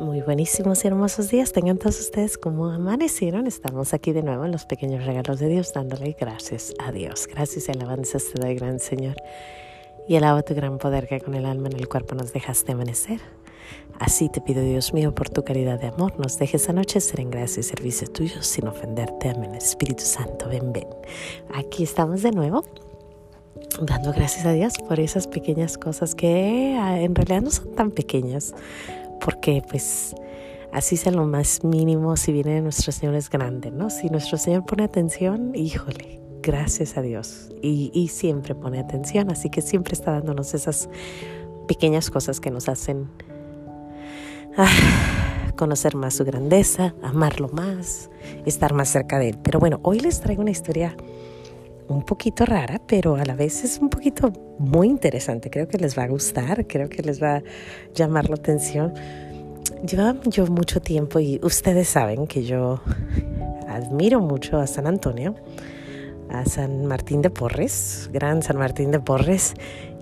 Muy buenísimos y hermosos días tengan todos ustedes como amanecieron. Estamos aquí de nuevo en los pequeños regalos de Dios, dándole gracias a Dios. Gracias y alabanzas te doy, gran Señor. Y alaba tu gran poder que con el alma en el cuerpo nos dejaste amanecer. Así te pido, Dios mío, por tu caridad de amor, nos dejes anochecer en gracia y servicio tuyo sin ofenderte. Amén. Espíritu Santo, ven, ven. Aquí estamos de nuevo dando gracias a Dios por esas pequeñas cosas que ah, en realidad no son tan pequeñas, porque pues así sea lo más mínimo si viene nuestro Señor es grande, ¿no? Si nuestro Señor pone atención, híjole, gracias a Dios. Y, y siempre pone atención, así que siempre está dándonos esas pequeñas cosas que nos hacen ah, conocer más su grandeza, amarlo más, estar más cerca de Él. Pero bueno, hoy les traigo una historia un poquito rara, pero a la vez es un poquito muy interesante. Creo que les va a gustar, creo que les va a llamar la atención. Llevaba yo mucho tiempo y ustedes saben que yo admiro mucho a San Antonio, a San Martín de Porres, gran San Martín de Porres,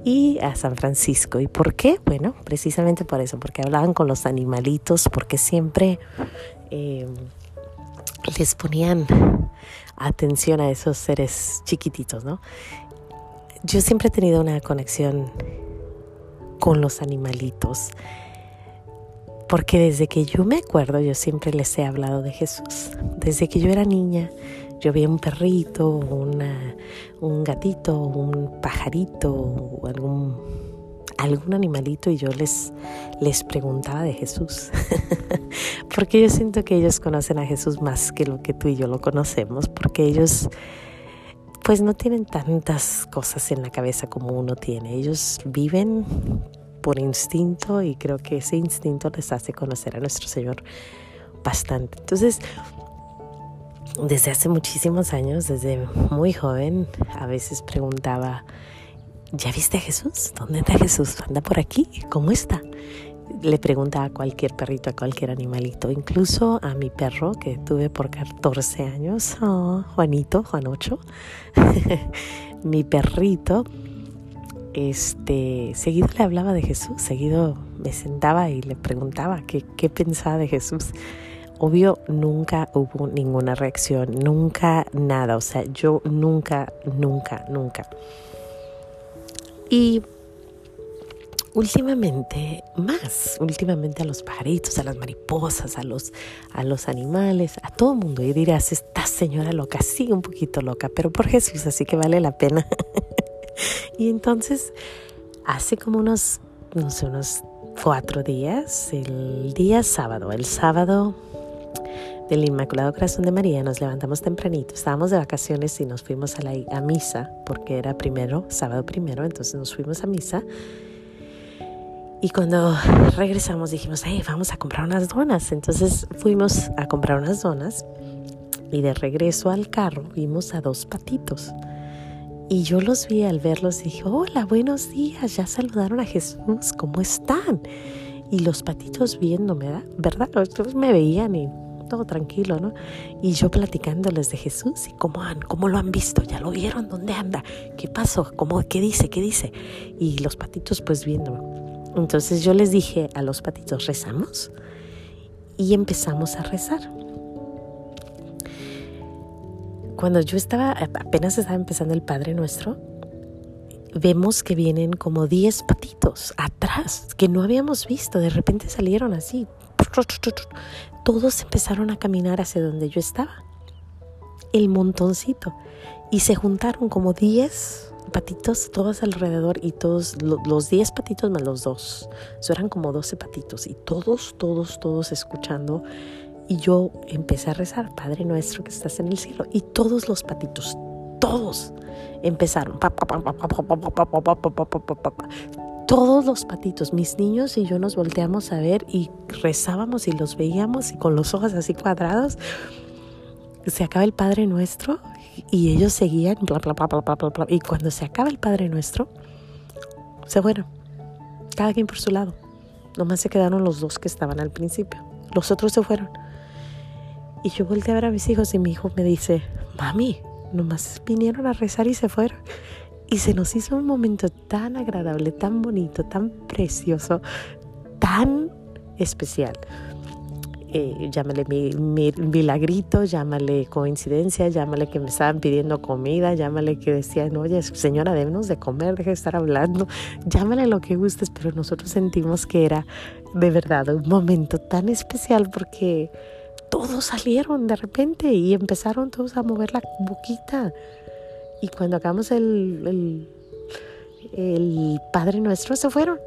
y a San Francisco. ¿Y por qué? Bueno, precisamente por eso, porque hablaban con los animalitos, porque siempre eh, les ponían atención a esos seres chiquititos, ¿no? Yo siempre he tenido una conexión con los animalitos, porque desde que yo me acuerdo, yo siempre les he hablado de Jesús. Desde que yo era niña, yo veía un perrito, una, un gatito, un pajarito, algún algún animalito y yo les, les preguntaba de Jesús. porque yo siento que ellos conocen a Jesús más que lo que tú y yo lo conocemos, porque ellos pues no tienen tantas cosas en la cabeza como uno tiene. Ellos viven por instinto y creo que ese instinto les hace conocer a nuestro Señor bastante. Entonces, desde hace muchísimos años, desde muy joven, a veces preguntaba, ¿ya viste a Jesús? ¿Dónde está Jesús? ¿Anda por aquí? ¿Cómo está? Le pregunta a cualquier perrito, a cualquier animalito, incluso a mi perro que tuve por 14 años, oh, Juanito, Juanocho, mi perrito, este, seguido le hablaba de Jesús, seguido me sentaba y le preguntaba qué, qué pensaba de Jesús. Obvio, nunca hubo ninguna reacción, nunca nada, o sea, yo nunca, nunca, nunca y últimamente más, últimamente a los pajaritos, a las mariposas, a los, a los animales, a todo el mundo. Y dirás, esta señora loca, sí, un poquito loca, pero por Jesús, así que vale la pena. y entonces, hace como unos, no sé, unos cuatro días, el día sábado, el sábado del Inmaculado Corazón de María nos levantamos tempranito, estábamos de vacaciones y nos fuimos a la misa, porque era primero, sábado primero, entonces nos fuimos a misa. Y cuando regresamos dijimos, hey, vamos a comprar unas donas. Entonces fuimos a comprar unas donas y de regreso al carro vimos a dos patitos. Y yo los vi al verlos y dije, hola, buenos días, ya saludaron a Jesús, ¿cómo están? Y los patitos viéndome, ¿verdad? Entonces me veían y todo tranquilo, ¿no? Y yo platicándoles de Jesús y cómo, han, cómo lo han visto, ya lo vieron, dónde anda, qué pasó, cómo, qué dice, qué dice. Y los patitos pues viendo. Entonces yo les dije a los patitos, rezamos y empezamos a rezar. Cuando yo estaba, apenas estaba empezando el Padre Nuestro, vemos que vienen como 10 patitos atrás que no habíamos visto. De repente salieron así, todos empezaron a caminar hacia donde yo estaba. El montoncito. Y se juntaron como 10 patitos todos alrededor y todos los 10 patitos más los dos. Eso eran como 12 patitos y todos, todos, todos escuchando. Y yo empecé a rezar, Padre nuestro que estás en el cielo. Y todos los patitos, todos empezaron todos los patitos, mis niños y yo nos volteamos a ver y rezábamos y los veíamos y con los ojos así cuadrados. Se acaba el Padre Nuestro y ellos seguían, bla, bla, bla, bla, bla, bla, Y cuando se acaba el Padre Nuestro, se fueron. Cada quien por su lado. Nomás se quedaron los dos que estaban al principio. Los otros se fueron. Y yo volteé a ver a mis hijos y mi hijo me dice, mami, nomás vinieron a rezar y se fueron. Y se nos hizo un momento tan agradable, tan bonito, tan precioso, tan especial. eh, llámale mi, milagrito, llámale coincidencia, llámale que me estaban pidiendo comida, llámale que decían, oye, señora, debemos de comer, deje de estar hablando, llámale lo que gustes, pero nosotros sentimos que era de verdad un momento tan especial porque todos salieron de repente y empezaron todos a mover la boquita. Y cuando acabamos el, el, el Padre Nuestro, se fueron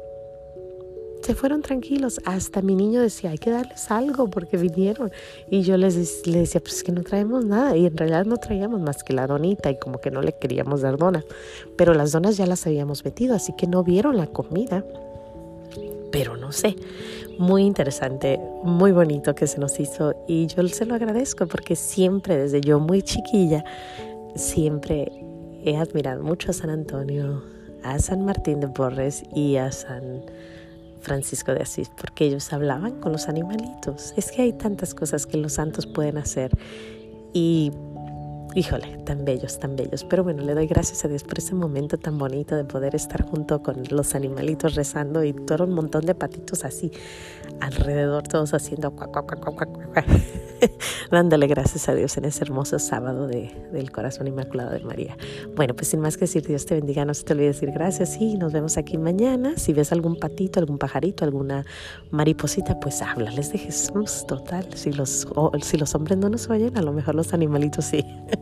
se fueron tranquilos. Hasta mi niño decía, hay que darles algo porque vinieron. Y yo les, decía, pues es que no traemos nada. Y en realidad no traíamos más que la donita y como que no le queríamos dar donas. Pero las donas ya las habíamos metido, así que no vieron la comida. Pero no sé, muy interesante, muy bonito que se nos hizo. Y yo se lo agradezco porque siempre, desde yo muy chiquilla, siempre he admirado mucho a San Antonio, a San Martín de Porres y a San Francisco de Asís, porque ellos hablaban con los animalitos. Es que hay tantas cosas que los santos pueden hacer y híjole, tan bellos, tan bellos. Pero bueno, le doy gracias a Dios por ese momento tan bonito de poder estar junto con los animalitos rezando y todo un montón de patitos así alrededor, todos haciendo cuac, cuac, cuac, cuac, cuac, dándole gracias a Dios en ese hermoso sábado de, del corazón inmaculado de María. Bueno, pues sin más que decir, Dios te bendiga, no se te olvide decir gracias y nos vemos aquí mañana. Si ves algún patito, algún pajarito, alguna mariposita, pues háblales de Jesús, total. Si los, si los hombres no nos oyen, a lo mejor los animalitos sí.